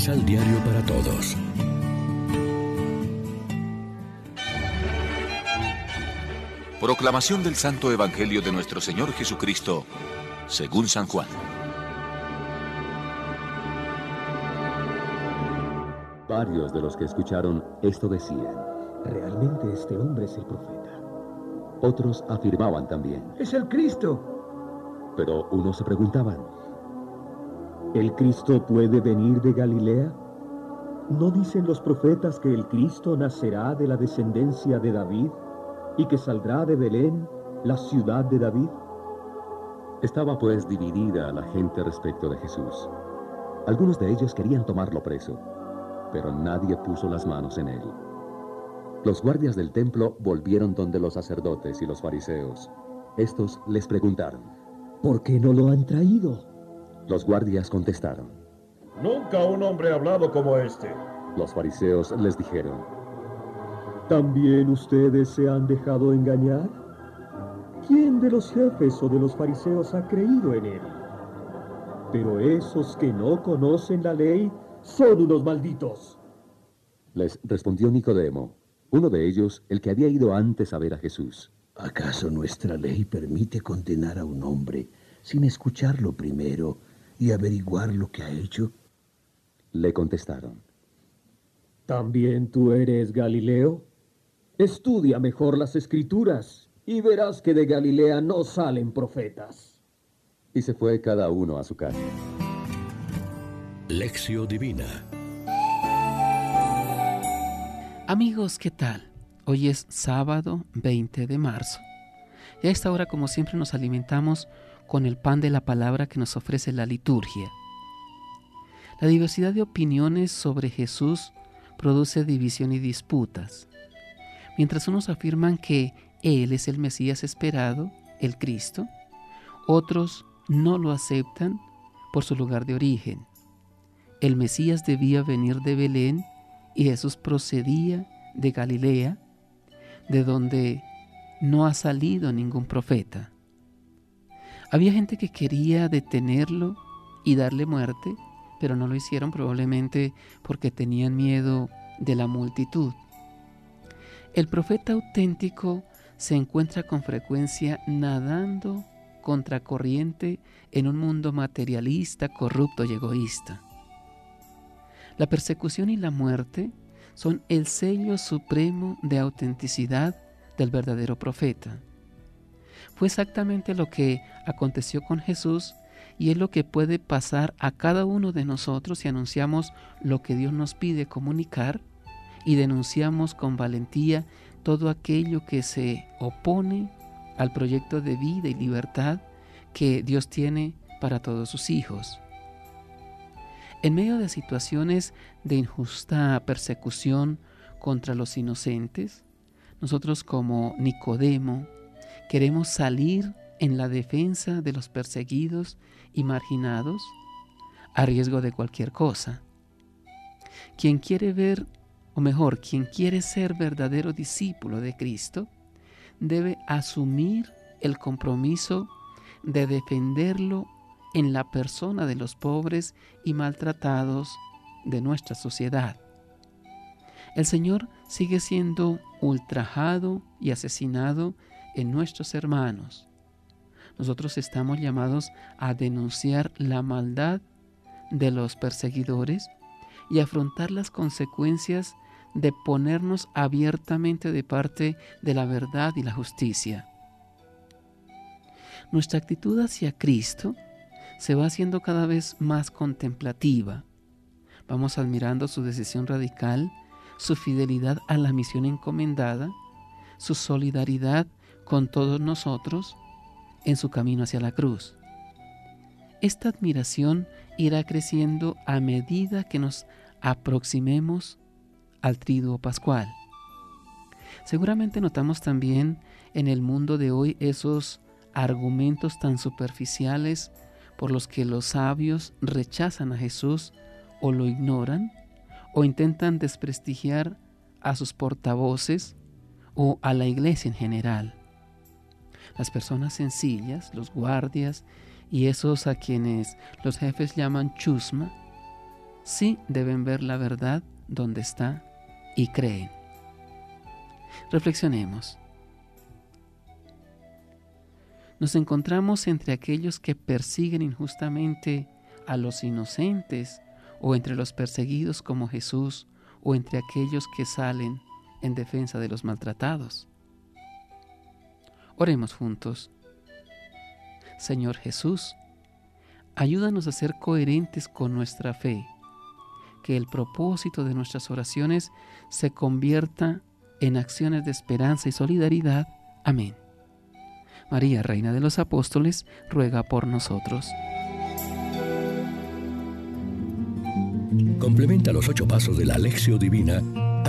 Misal Diario para Todos. Proclamación del Santo Evangelio de nuestro Señor Jesucristo, según San Juan. Varios de los que escucharon esto decían, realmente este hombre es el profeta. Otros afirmaban también, es el Cristo. Pero unos se preguntaban, ¿el Cristo puede venir de Galilea? ¿No dicen los profetas que el Cristo nacerá de la descendencia de David y que saldrá de Belén, la ciudad de David? Estaba pues dividida la gente respecto de Jesús. Algunos de ellos querían tomarlo preso, pero nadie puso las manos en él. Los guardias del templo volvieron donde los sacerdotes y los fariseos. Estos les preguntaron, ¿por qué no lo han traído? Los guardias contestaron, Nunca un hombre ha hablado como este. Los fariseos les dijeron, ¿también ustedes se han dejado engañar? ¿Quién de los jefes o de los fariseos ha creído en él? Pero esos que no conocen la ley son unos malditos. Les respondió Nicodemo, uno de ellos, el que había ido antes a ver a Jesús. ¿Acaso nuestra ley permite condenar a un hombre sin escucharlo primero y averiguar lo que ha hecho? Le contestaron. ¿También tú eres Galileo? Estudia mejor las escrituras y verás que de Galilea no salen profetas. Y se fue cada uno a su casa. Lección Divina Amigos, ¿qué tal? Hoy es sábado 20 de marzo. Y a esta hora, como siempre, nos alimentamos con el pan de la palabra que nos ofrece la liturgia. La diversidad de opiniones sobre Jesús produce división y disputas. Mientras unos afirman que Él es el Mesías esperado, el Cristo, otros no lo aceptan por su lugar de origen. El Mesías debía venir de Belén y Jesús procedía de Galilea, de donde no ha salido ningún profeta. Había gente que quería detenerlo y darle muerte, pero no lo hicieron probablemente porque tenían miedo de la multitud. El profeta auténtico se encuentra con frecuencia nadando contracorriente en un mundo materialista, corrupto y egoísta. La persecución y la muerte son el sello supremo de autenticidad del verdadero profeta. Fue exactamente lo que aconteció con Jesús y es lo que puede pasar a cada uno de nosotros si anunciamos lo que Dios nos pide comunicar y denunciamos con valentía todo aquello que se opone al proyecto de vida y libertad que Dios tiene para todos sus hijos. En medio de situaciones de injusta persecución contra los inocentes, nosotros como Nicodemo queremos salir en la defensa de los perseguidos y marginados a riesgo de cualquier cosa. Quien quiere ver, o mejor, quien quiere ser verdadero discípulo de Cristo, debe asumir el compromiso de defenderlo en la persona de los pobres y maltratados de nuestra sociedad. El Señor sigue siendo ultrajado y asesinado en nuestros hermanos. Nosotros estamos llamados a denunciar la maldad de los perseguidores y afrontar las consecuencias de ponernos abiertamente de parte de la verdad y la justicia. Nuestra actitud hacia Cristo se va haciendo cada vez más contemplativa. Vamos admirando su decisión radical, su fidelidad a la misión encomendada, su solidaridad con todos nosotros en su camino hacia la cruz. Esta admiración irá creciendo a medida que nos aproximemos al triduo pascual. Seguramente notamos también en el mundo de hoy esos argumentos tan superficiales por los que los sabios rechazan a Jesús o lo ignoran o intentan desprestigiar a sus portavoces o a la iglesia en general. Las personas sencillas, los guardias y esos a quienes los jefes llaman chusma, sí deben ver la verdad donde está y creen. Reflexionemos. Nos encontramos entre aquellos que persiguen injustamente a los inocentes o entre los perseguidos como Jesús o entre aquellos que salen en defensa de los maltratados. Oremos juntos. Señor Jesús, ayúdanos a ser coherentes con nuestra fe, que el propósito de nuestras oraciones se convierta en acciones de esperanza y solidaridad. Amén. María, Reina de los Apóstoles, ruega por nosotros. Complementa los ocho pasos de la Alexio Divina